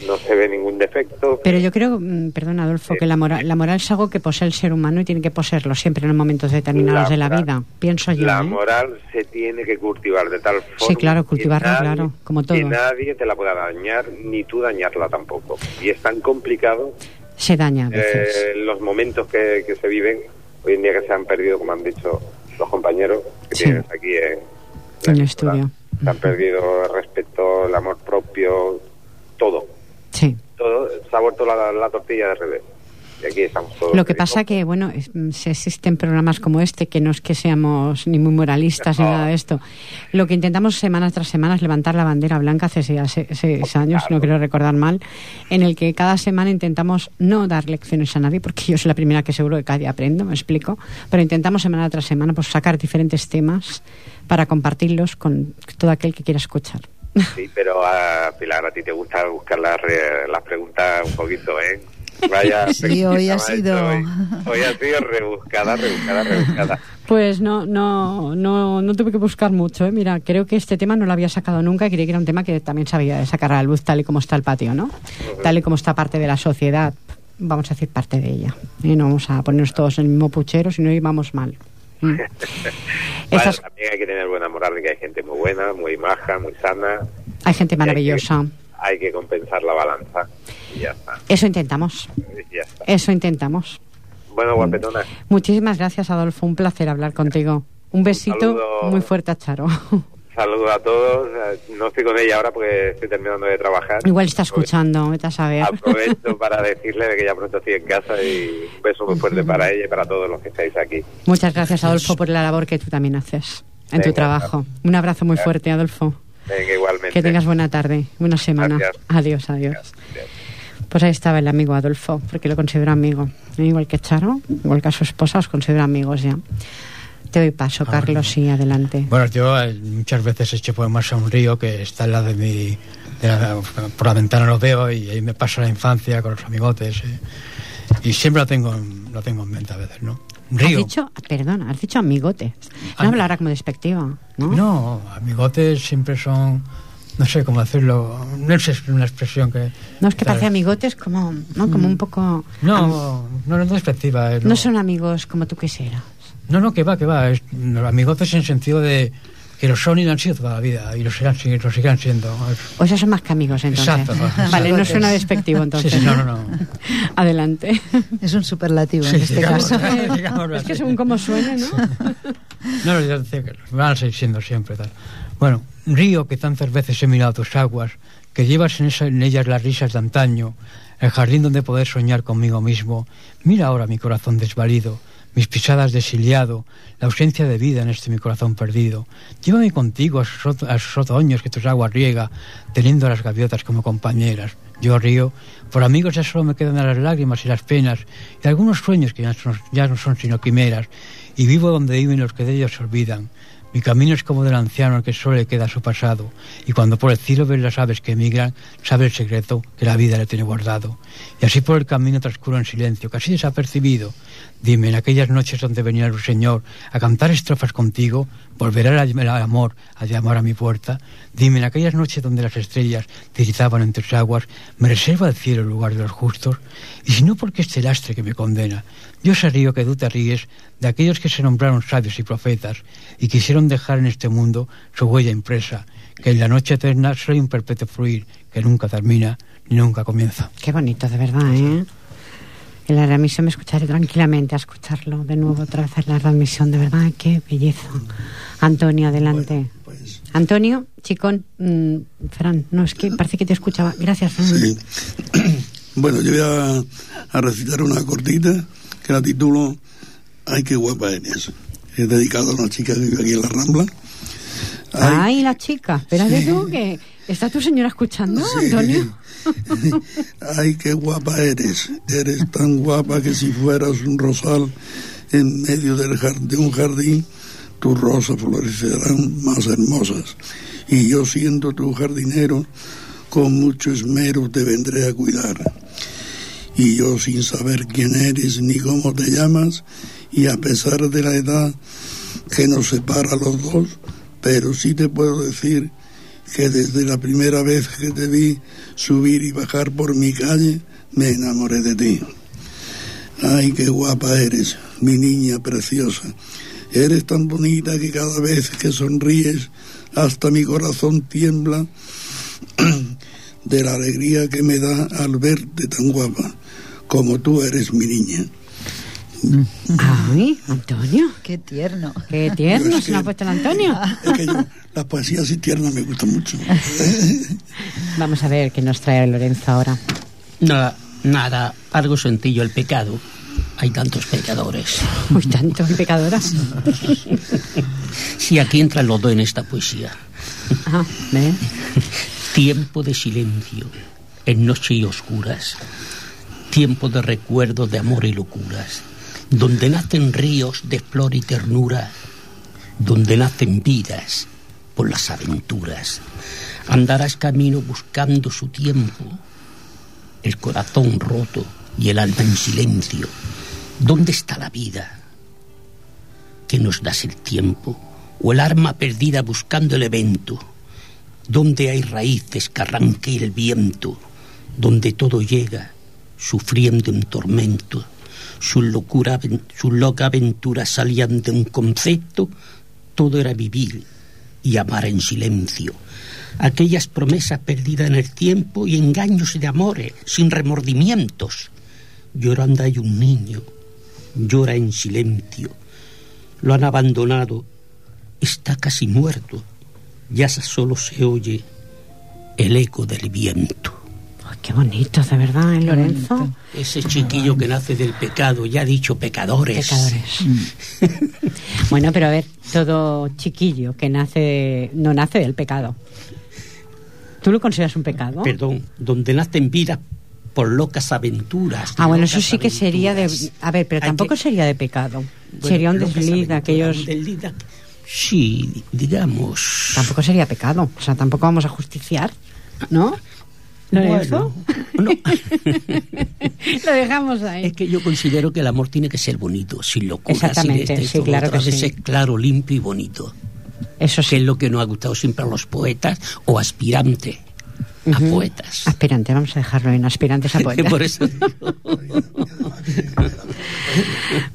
no se ve ningún defecto. Pero yo creo, mm, perdón, Adolfo, que la moral, la moral es algo que posee el ser humano y tiene que poseerlo siempre en momentos determinados La de la moral- vida. Pienso yo. La ¿eh? moral se tiene que cultivar de tal forma. claro, que cultivarla, claro, como todo. Que nadie te la pueda dañar, ni tú dañarla tampoco. Y es tan complicado Se daña a veces. eh, los momentos que, que se viven hoy en día que se han perdido, como han dicho los compañeros que Sí. tienes aquí en, En el estudio. Se han perdido el respeto, el amor propio, todo. Sí. todo Se ha vuelto la, la tortilla de revés. Y aquí estamos todos. Lo que pasa que, bueno, es- mm, se existen programas como este, que no es que seamos ni muy moralistas ni No. nada de esto. Lo que intentamos semana tras semana es levantar la bandera blanca hace seis, seis años, no quiero recordar mal, en el que cada semana intentamos no dar lecciones a nadie, porque yo soy la primera que seguro que cada día aprendo, me explico, pero intentamos semana tras semana pues sacar diferentes temas para compartirlos con todo aquel que quiera escuchar. Sí, pero a Pilar, a ti te gusta buscar las, re- las preguntas un poquito, ¿eh? Vaya Sí, hoy ha sido- Hoy. Hoy ha sido rebuscada, rebuscada, rebuscada. Pues no, no, no, no tuve que buscar mucho. ¿eh? Mira, creo que este tema no lo había sacado nunca y creí que era un tema que también sabía de sacar a la luz tal y como está el patio, ¿no? Tal y como está parte de la sociedad, vamos a decir parte de ella. ¿eh? No vamos a ponernos todos en el mismo puchero, si no íbamos mal. Mm. Estas- también hay que tener buena moral que hay gente muy buena, muy maja, muy sana. hay gente maravillosa. Hay que compensar la balanza y ya está. Eso intentamos, y ya está. eso intentamos. Bueno, guapetona, Muchísimas gracias, Adolfo. Un placer hablar contigo. Un besito saludo. muy fuerte a Charo. saludos a todos. Eh, No estoy con ella ahora porque estoy terminando de trabajar. Igual está escuchando, vete a saber. Aprovecho para decirle de que ya pronto estoy en casa y un beso muy fuerte para ella y para todos los que estáis aquí. Muchas gracias, Adolfo, por la labor que tú también haces en tu Venga, trabajo. Un abrazo muy fuerte, Adolfo. Venga, igualmente. Que tengas buena tarde, buena semana. Gracias. Adiós, adiós. Pues ahí estaba el amigo Adolfo, porque lo considero amigo. Igual que Charo, igual que a su esposa, os considero amigos ya. Te doy paso, Carlos, y adelante. Bueno, yo eh, muchas veces echo poemas a un río que está al lado de mi. de la- por la ventana lo veo y ahí me paso la infancia con los amigotes. eh. y siempre lo tengo, en- lo tengo en mente a veces, ¿no? Has Río. dicho, perdona, has dicho amigotes. No hablará como despectiva, ¿no? No, amigotes siempre son, no sé cómo decirlo, no es una expresión que... No, es que parece amigotes como, ¿no? Como un poco... No, no, no es despectiva. eh, No son amigos como tú quisieras. No, no, que va, que va. Es, los amigotes en sentido de que lo son y lo han sido toda la vida y lo, serán, lo seguirán siendo. Es- O sea, son más que amigos, entonces. Exacto, exacto. Vale, no suena despectivo, entonces. Sí, sí, no, no, no. Adelante. Es un superlativo Sí, en este digamos, caso. es que según cómo suene, ¿no? No, yo decía que van a seguir siendo siempre tal. Bueno, río que tantas veces he mirado tus aguas, que llevas en, esa- en ellas las risas de antaño, el jardín donde poder soñar conmigo mismo. Mira ahora mi corazón desvalido, mis pisadas desiliado, la ausencia de vida en este mi corazón perdido. Llévame contigo a esos, a esos otoños que tus aguas riega, teniendo a las gaviotas como compañeras. Yo río, por amigos ya solo me quedan las lágrimas y las penas, y algunos sueños que ya, son- ya no son sino quimeras, y vivo donde viven los que de ellos se olvidan. Mi camino es como del anciano al que solo le queda su pasado, y cuando por el cielo ves las aves que emigran, sabe el secreto que la vida le tiene guardado. Y así por el camino transcurro en silencio, casi desapercibido. Dime, en aquellas noches donde venía el Señor a cantar estrofas contigo, volverá el, amor a llamar a mi puerta. Dime, en aquellas noches donde las estrellas tiritaban entre sus aguas, me reserva el cielo el lugar de los justos. Y si no porque este lastre que me condena, yo se río que tú te ríes de aquellos que se nombraron sabios y profetas y quisieron dejar en este mundo su huella impresa, que en la noche eterna soy un perpetuo fluir que nunca termina ni nunca comienza. Qué bonito, de verdad, ¿eh? En la readmisión me escucharé tranquilamente a escucharlo de nuevo otra vez en la readmisión, de verdad, qué belleza. Antonio, adelante. Pues Antonio, chicón, mm, Fran, no, es que parece que te escuchaba. Gracias, Fran. sí. Bueno, yo voy a, a recitar una cortita que la titulo Ay, qué guapa eres. Es dedicado a una chica que vive aquí en la Rambla. Ay, la chica, espérate tú, que está tu señora escuchando, Sí. Antonio. Ay, qué guapa eres. Eres tan guapa que si fueras un rosal en medio de un jardín, tus rosas florecerán más hermosas. Y yo siendo tu jardinero, con mucho esmero te vendré a cuidar. Y yo sin saber quién eres ni cómo te llamas, y a pesar de la edad que nos separa a los dos, pero sí te puedo decir que desde la primera vez que te vi subir y bajar por mi calle, me enamoré de ti. Ay, qué guapa eres, mi niña preciosa. Eres tan bonita que cada vez que sonríes, hasta mi corazón tiembla de la alegría que me da al verte tan guapa, como tú eres mi niña. Ay, Antonio. Qué tierno. Qué tierno se me ha que- puesto el Antonio. Es que yo, las poesías así tiernas me gustan mucho. Vamos a ver qué nos trae Lorenzo ahora. Nada, nada, algo sencillo, el pecado. Hay tantos pecadores. Uy, tanto, qué pecadora. Si aquí entran los dos en esta poesía. Ajá, ¿ves? Tiempo de silencio, en noche y oscuras. Tiempo de recuerdos de amor y locuras. Donde nacen ríos de flor y ternura. Donde nacen vidas por las aventuras. Andarás camino buscando su tiempo. El corazón roto y el alma en silencio. ¿Dónde está la vida? que nos das el tiempo? ¿O el arma perdida buscando el evento? donde hay raíces que arranque el viento, donde todo llega, sufriendo en tormento. Su, locura, aven- su loca aventura salían de un concepto, todo era vivir y amar en silencio. Aquellas promesas perdidas en el tiempo y engaños de amores, sin remordimientos. Llorando hay un niño, llora en silencio. Lo han abandonado, está casi muerto ya solo se oye el eco del viento. Qué bonito, de verdad, ¿eh, Lorenzo? Ese chiquillo que nace del pecado, ya ha dicho pecadores. Pecadores. bueno, pero a ver, todo chiquillo que nace, no nace del pecado. ¿Tú lo consideras un pecado? Perdón, donde nacen vidas por locas aventuras. Ah, bueno, eso sí que sería de... A ver, pero tampoco que- sería de pecado. Bueno, sería un desliz de aquellos... un desliz de- Sí, digamos. Tampoco sería pecado. O sea, tampoco vamos a justiciar, ¿no? ¿Lo Bueno, dejo? no. Lo dejamos ahí. Es que yo considero que el amor tiene que ser bonito, sin locura, sin Exactamente, este, sí, todo, claro que sí. claro, limpio y bonito. Eso Que sí. es lo que nos ha gustado siempre a los poetas o aspirantes a Ujú. poetas. Aspirante, vamos a dejarlo en aspirantes a poetas. Por eso digo.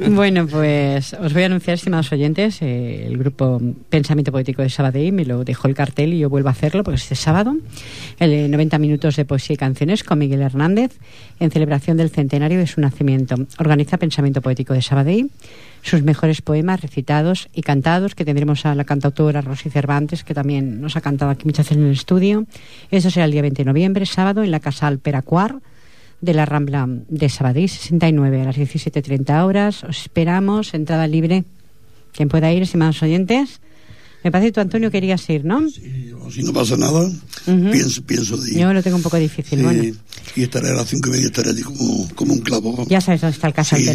Bueno, pues os voy a anunciar, estimados oyentes, eh, el grupo Pensamiento Poético de Sabadell me lo dejó el cartel y yo vuelvo a hacerlo porque este sábado, el de 90 minutos de poesía y canciones con Miguel Hernández en celebración del centenario de su nacimiento. Organiza Pensamiento Poético de Sabadell, sus mejores poemas recitados y cantados, que tendremos a la cantautora Rosy Cervantes, que también nos ha cantado aquí muchas veces en el estudio. Eso será el día 20 de noviembre, sábado, en la Casa Alperacuar de la Rambla de Sabadell, 69 a las 17.30 horas. Os esperamos, entrada libre. Quien pueda ir, estimados oyentes. Me parece que tú, Antonio, querías ir, ¿no? Yo, si no pasa nada, pienso, pienso de ir. Yo lo tengo un poco difícil. Sí, Bueno, Y estaré a las cinco y media, estaré allí como, como un clavo. ya sabes dónde está el Casa Sí,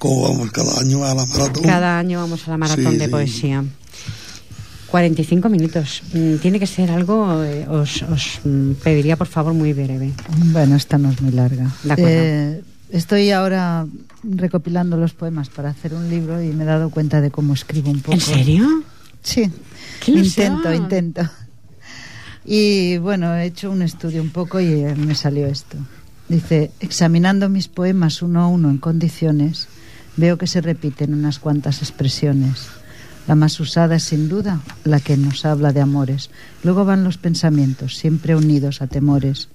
Como vamos cada año a la maratón. Cada año vamos a la maratón Sí, de sí. poesía. 45 minutos. Mm, Tiene que ser algo, eh, os, os, mm, pediría por favor muy breve. Bueno, esta no es muy larga. De acuerdo. Eh, estoy ahora recopilando los poemas para hacer un libro y me he dado cuenta de cómo escribo un poco. ¿En serio? Sí, intento, intento. Y bueno, he hecho un estudio un poco y eh, me salió esto. Dice, examinando mis poemas uno a uno en condiciones, veo que se repiten unas cuantas expresiones. La más usada es sin duda la que nos habla de amores. Luego van los pensamientos, siempre unidos a temores.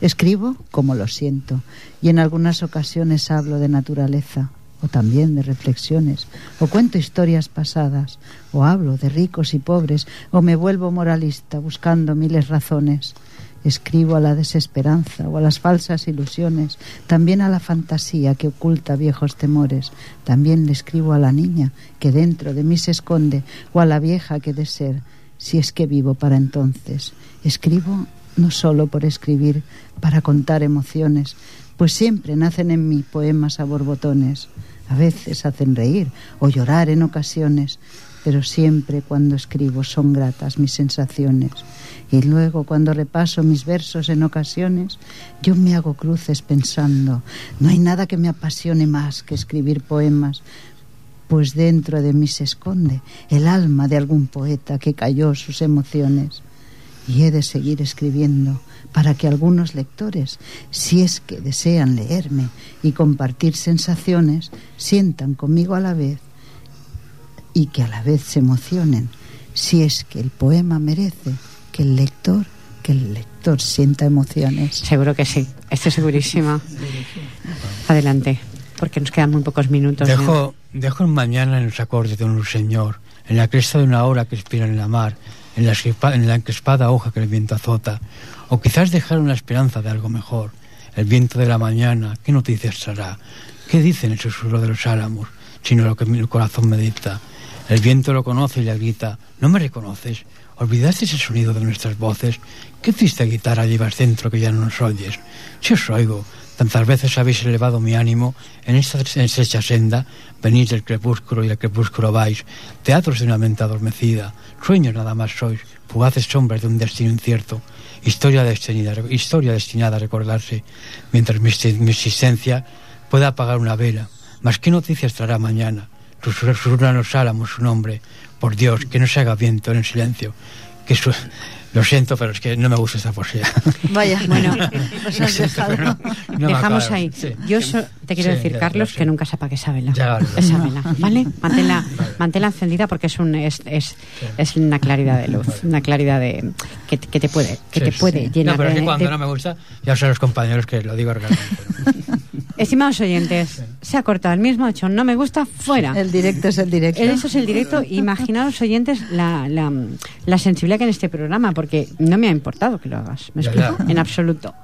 Escribo como lo siento y en algunas ocasiones hablo de naturaleza o también de reflexiones o cuento historias pasadas o hablo de ricos y pobres o me vuelvo moralista buscando miles razones. Escribo a la desesperanza o a las falsas ilusiones, también a la fantasía que oculta viejos temores, también le escribo a la niña que dentro de mí se esconde o a la vieja que de ser, si es que vivo para entonces. Escribo no solo por escribir, para contar emociones, pues siempre nacen en mí poemas a borbotones. A veces hacen reír o llorar en ocasiones, pero siempre cuando escribo son gratas mis sensaciones. Y luego cuando repaso mis versos en ocasiones, yo me hago cruces pensando, no hay nada que me apasione más que escribir poemas, pues dentro de mí se esconde el alma de algún poeta que cayó sus emociones. Y he de seguir escribiendo para que algunos lectores, si es que desean leerme y compartir sensaciones, sientan conmigo a la vez y que a la vez se emocionen, si es que el poema merece que el lector, que el lector sienta emociones. Seguro que sí, estoy segurísima. Adelante, porque nos quedan muy pocos minutos. ¿eh? Dejo, dejo en mañana en los acordes de un ruiseñor, en la cresta de una hora que expira en la mar, en la, en la encrespada hoja que el viento azota, o quizás dejar una esperanza de algo mejor. El viento de la mañana, ¿qué noticias traerá? ¿Qué dice en el susurro de los álamos, sino lo que mi corazón me dicta? El viento lo conoce y le grita, ¿no me reconoces? ¿Olvidaste ese sonido de nuestras voces? ¿Qué triste guitarra llevas dentro que ya no nos oyes? Si os oigo, tantas veces habéis elevado mi ánimo, en esta estrecha senda venís del crepúsculo y del crepúsculo vais, teatros de una mente adormecida, sueños nada más sois, fugaces sombras de un destino incierto, historia destinada, historia destinada a recordarse, mientras mi, mi existencia pueda apagar una vela. Mas qué noticias traerá mañana, susurran los álamos su nombre, por Dios, que no se haga viento en el silencio, que su- Lo siento, pero es que no me gusta esta poesía. Vaya, Bueno, pues has dejado. No me Dejamos ahí. sí. Yo so- te quiero Sí, decir, ya, Carlos, ya, que nunca se apague esa vela. Ya, vale. Esa vela, ¿vale? Manténla, manténla encendida porque es un es, es, es una claridad de luz, una claridad de que, te- que te puede que Sí, te puede sí. llenar No, pero es que cuando de- no me gusta, ya son los compañeros que lo digo realmente. Estimados oyentes, se ha cortado el mismo hecho, no me gusta, fuera. El directo es el directo. Eso es el directo. Imaginaos, oyentes, la, la, la sensibilidad que hay en este programa, porque no me ha importado que lo hagas. ¿Me Ya, explico? ya. En absoluto.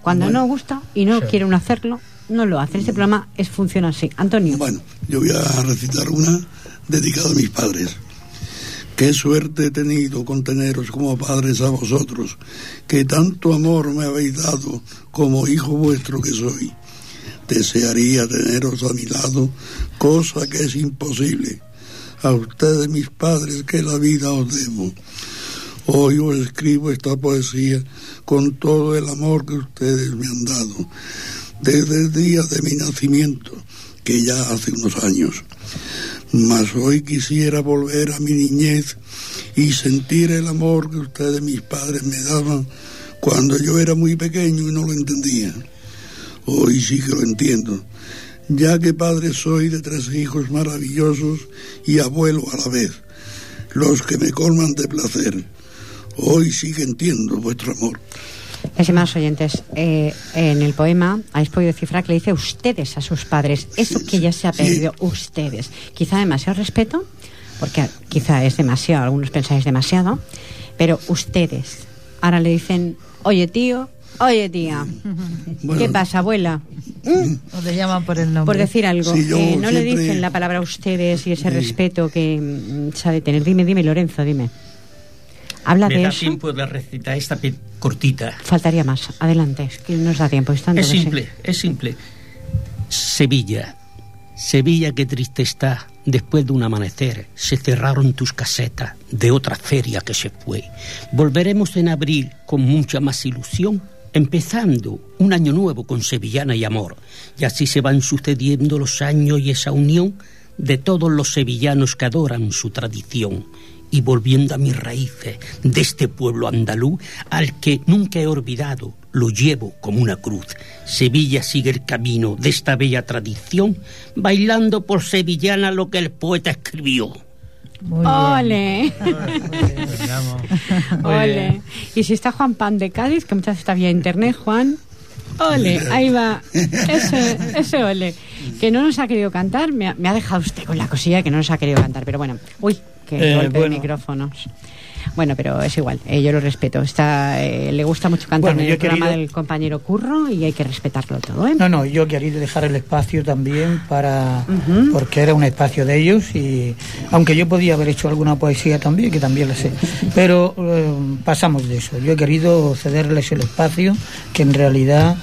Cuando no gusta y no Sí. quiere uno hacerlo, no lo hace. Este programa es, funciona así. Antonio. Bueno, yo voy a recitar una dedicada a mis padres. Qué suerte he tenido con teneros como padres a vosotros, que tanto amor me habéis dado como hijo vuestro que soy. Desearía teneros a mi lado, cosa que es imposible. A ustedes, mis padres, que la vida os debo. Hoy os escribo esta poesía con todo el amor que ustedes me han dado desde el día de mi nacimiento, que ya hace unos años. Mas hoy quisiera volver a mi niñez y sentir el amor que ustedes, mis padres, me daban cuando yo era muy pequeño y no lo entendía. Hoy sí que lo entiendo, ya que padre soy de tres hijos maravillosos y abuelo a la vez, los que me colman de placer. Hoy sí que entiendo vuestro amor. Estimados oyentes, eh, en el poema habéis podido descifrar que le dice ustedes a sus padres, eso que ya se ha perdido, ustedes. Quizá demasiado respeto, porque quizá es demasiado, algunos pensáis demasiado, pero ustedes. Ahora le dicen, oye tío, oye tía, ¿qué pasa, abuela? ¿Mm? O le llaman por el nombre. Por decir algo, Sí, eh, no le dicen la palabra ustedes y ese Sí. respeto que mm, sabe tener. Dime, dime, Lorenzo, dime. Habla Me de da eso. tiempo de recitar esta cortita. Faltaría más. Adelante, es que no nos da tiempo. Es, tanto Es que sí. simple, es simple. Sevilla. Sevilla, qué triste está. Después de un amanecer, se cerraron tus casetas de otra feria que se fue. Volveremos en abril con mucha más ilusión, empezando un año nuevo con sevillana y amor. Y así se van sucediendo los años y esa unión de todos los sevillanos que adoran su tradición y volviendo a mis raíces de este pueblo andaluz al que nunca he olvidado, lo llevo como una cruz. Sevilla sigue el camino de esta bella tradición, bailando por sevillana lo que el poeta escribió. Muy bien. ¡Ole! ¡Ole! Y si está Juan Pan de Cádiz, que muchas veces está vía internet, Juan. ¡Ole! Ahí va. Ese, ese ole. Que no nos ha querido cantar. Me ha, me ha dejado usted con la cosilla que no nos ha querido cantar. Pero bueno, uy, qué Eh, golpe bueno. Bueno, pero es igual, eh, yo lo respeto. Está, eh, le gusta mucho cantar Bueno, en yo el programa querido- del compañero Curro y hay que respetarlo todo, ¿eh? No, no, yo quería dejar el espacio también para. Porque era un espacio de ellos y. aunque yo podía haber hecho alguna poesía también, que también la sé. Pero pasamos de eso. Yo he querido cederles el espacio, que en realidad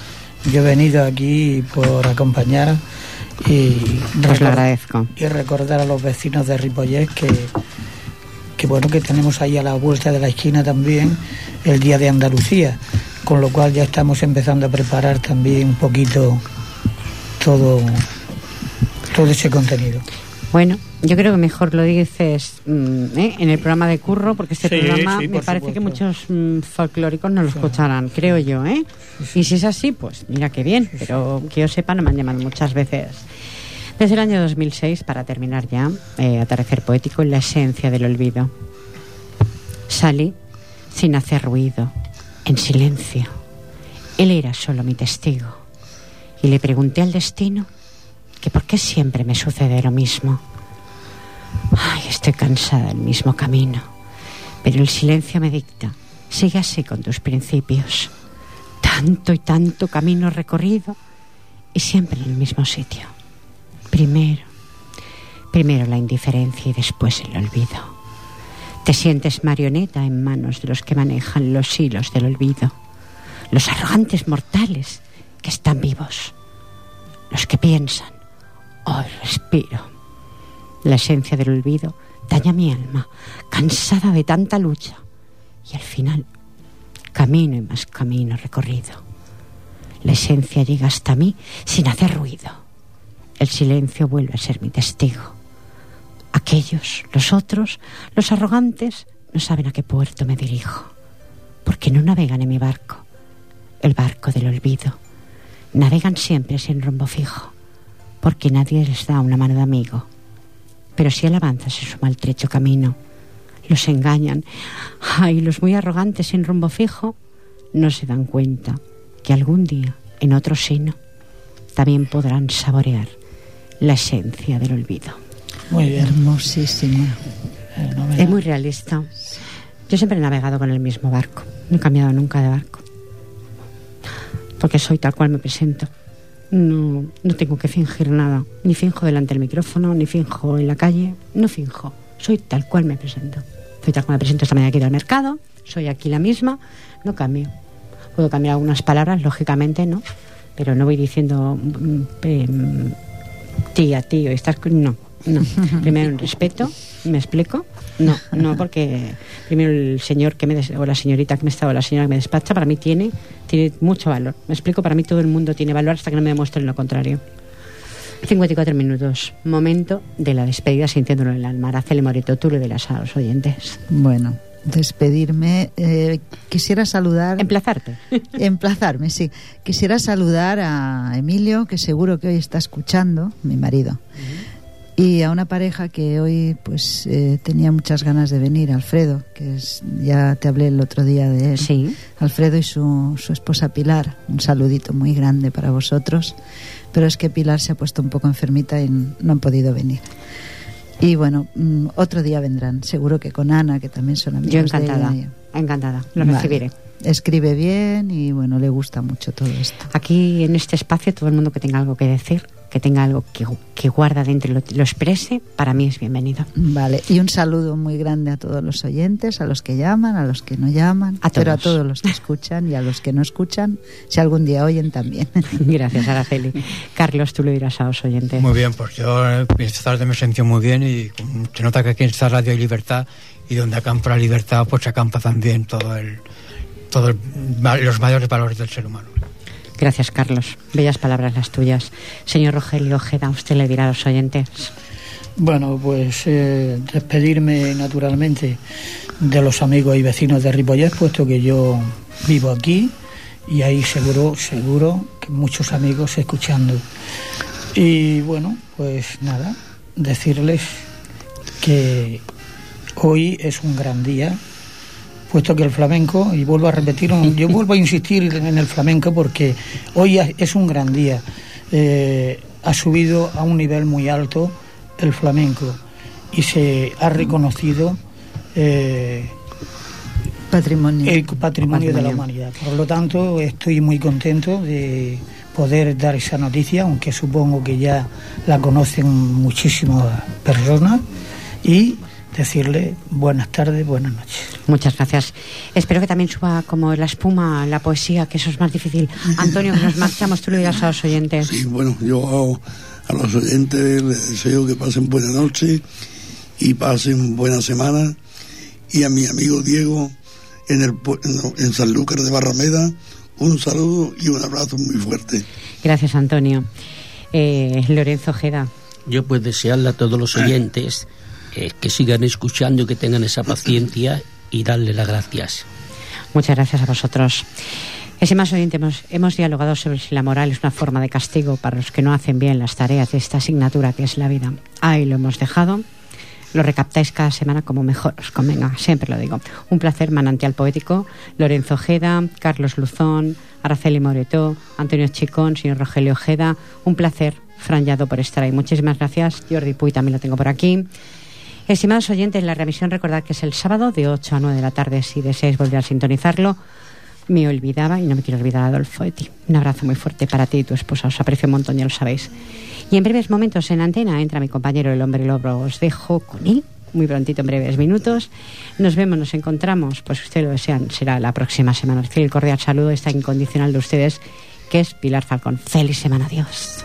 yo he venido aquí por acompañar y. Pues lo recordar- agradezco. y recordar a los vecinos de Ripollet que, que bueno que tenemos ahí a la vuelta de la esquina también el día de Andalucía con lo cual ya estamos empezando a preparar también un poquito todo todo ese contenido Bueno, yo creo que mejor lo dices mm, ¿eh? en el programa de Curro, porque este Sí, programa sí, me parece que muchos mm, folclóricos no lo escucharán, creo yo, ¿eh? Y si es así, pues mira qué bien, pero que yo sepa no me han llamado muchas veces. Desde el año 2006, para terminar ya, eh, Atardecer Poético en la esencia del olvido. Salí sin hacer ruido, en silencio. Él era solo mi testigo. Y le pregunté al destino por qué siempre me sucede lo mismo. Ay, estoy cansada del mismo camino. Pero el silencio me dicta, sigue así con tus principios. Tanto y tanto camino recorrido y siempre en el mismo sitio. Primero, primero la indiferencia y después el olvido. Te sientes marioneta en manos de los que manejan los hilos del olvido, los arrogantes mortales que están vivos, los que piensan, hoy respiro. La esencia del olvido daña mi alma, cansada de tanta lucha, y al final, camino y más camino recorrido. La esencia llega hasta mí sin hacer ruido. El silencio vuelve a ser mi testigo. Aquellos, los otros, los arrogantes, no saben a qué puerto me dirijo, porque no navegan en mi barco, el barco del olvido. Navegan siempre sin rumbo fijo, porque nadie les da una mano de amigo. Pero si él avanza en su maltrecho camino, los engañan. Ay, los muy arrogantes sin rumbo fijo no se dan cuenta que algún día, en otro seno, también podrán saborear la esencia del olvido. muy bien Hermosísimo. Eh, no me- Es muy realista. Yo siempre he navegado con el mismo barco. No he cambiado nunca de barco. Porque soy tal cual me presento. No, no tengo que fingir nada. Ni finjo delante del micrófono, ni finjo en la calle. No finjo. Soy tal cual me presento. Soy tal cual me presento esta mañana ido al mercado. Soy aquí la misma. No cambio. Puedo cambiar algunas palabras, lógicamente, ¿no? Pero no voy diciendo mm, eh, tía, tío, estas co- no. No. Primero el respeto, ¿me explico? No, no, porque primero el señor que me des- o la señorita que me está o la señora que me despacha para mí tiene, tiene mucho valor. ¿Me explico? Para mí todo el mundo tiene valor hasta que no me demuestren lo contrario. 54 minutos. Momento de la despedida sintiéndolo en el alma. Araceli Morito, tú le dirás a los oyentes. Bueno, despedirme. eh, quisiera saludar. Emplazarte. Emplazarme, sí. Quisiera saludar a Emilio, que seguro que hoy está escuchando, mi marido. Y a una pareja que hoy pues eh, tenía muchas ganas de venir, Alfredo, que es, ya te hablé el otro día de él. Sí. Alfredo y su, su esposa Pilar. Un saludito muy grande para vosotros. Pero es que Pilar se ha puesto un poco enfermita y no han podido venir. Y bueno, mm, otro día vendrán. Seguro que con Ana, que también son amigos Yo de encantada. ella. Encantada. Lo Vale. recibiré. Escribe bien y bueno, le gusta mucho todo esto. Aquí en este espacio todo el mundo que tenga algo que decir, que tenga algo que, que guarda dentro y lo, lo exprese, para mí es bienvenido. Vale, y un saludo muy grande a todos los oyentes, a los que llaman, a los que no llaman, A pero a todos. todos los que escuchan y a los que no escuchan, si algún día oyen también. Gracias, Araceli. Carlos, tú le dirás a los oyentes. Muy bien, pues yo eh, esta tarde me sentí muy bien y se nota que aquí en esta radio hay libertad y donde acampa la libertad pues acampa también todo el todos los mayores valores del ser humano. Gracias, Carlos. Bellas palabras las tuyas. Señor Rogelio Ojeda, usted le dirá a los oyentes. Bueno, pues eh, despedirme naturalmente de los amigos y vecinos de Ripollet, puesto que yo vivo aquí y ahí seguro, seguro que muchos amigos escuchando. Y bueno, pues nada, decirles que hoy es un gran día, puesto que el flamenco, y vuelvo a repetir, yo vuelvo a insistir en el flamenco porque hoy es un gran día. Eh, ha subido a un nivel muy alto el flamenco y se ha reconocido eh, Patrimonio. el patrimonio de la humanidad. Por lo tanto, estoy muy contento de poder dar esa noticia, aunque supongo que ya la conocen muchísimas personas, y decirle buenas tardes, buenas noches. Muchas gracias. Espero que también suba como la espuma, la poesía, que eso es más difícil. Antonio, que nos marchamos, tú le dirás a los oyentes. Sí, bueno, yo a, a los oyentes les deseo que pasen buena noche y pasen buena semana. Y a mi amigo Diego en, el, en Sanlúcar de Barrameda, un saludo y un abrazo muy fuerte. Gracias, Antonio. Eh, Lorenzo Ojeda, Yo pues desearle a todos los oyentes eh, que sigan escuchando, que tengan esa paciencia y darle las gracias. muchas gracias a vosotros. Estimados oyentes, hemos, hemos dialogado sobre si la moral es una forma de castigo para los que no hacen bien las tareas de esta asignatura que es la vida. Ahí lo hemos dejado. Lo recaptáis cada semana como mejor os convenga, siempre lo digo. Un placer, manantial poético. Lorenzo Ojeda, Carlos Luzón, Araceli Moretó, Antonio Chicón, señor Rogelio Ojeda. Un placer, Fran Llado, por estar ahí. Muchísimas gracias. Jordi Puy también lo tengo por aquí. Estimados oyentes, la remisión recordad que es el sábado de 8 a 9 de la tarde. Si deseáis volver a sintonizarlo, me olvidaba y no me quiero olvidar Adolfo de ti. Un abrazo muy fuerte para ti y tu esposa. Os aprecio un montón, ya lo sabéis. Y en breves momentos en antena entra mi compañero el hombre lobo. Os dejo con él muy prontito, en breves minutos. Nos vemos, nos encontramos. Pues si ustedes lo desean, será la próxima semana. El cordial saludo, esta incondicional de ustedes, que es Pilar Falcón. Feliz semana, adiós.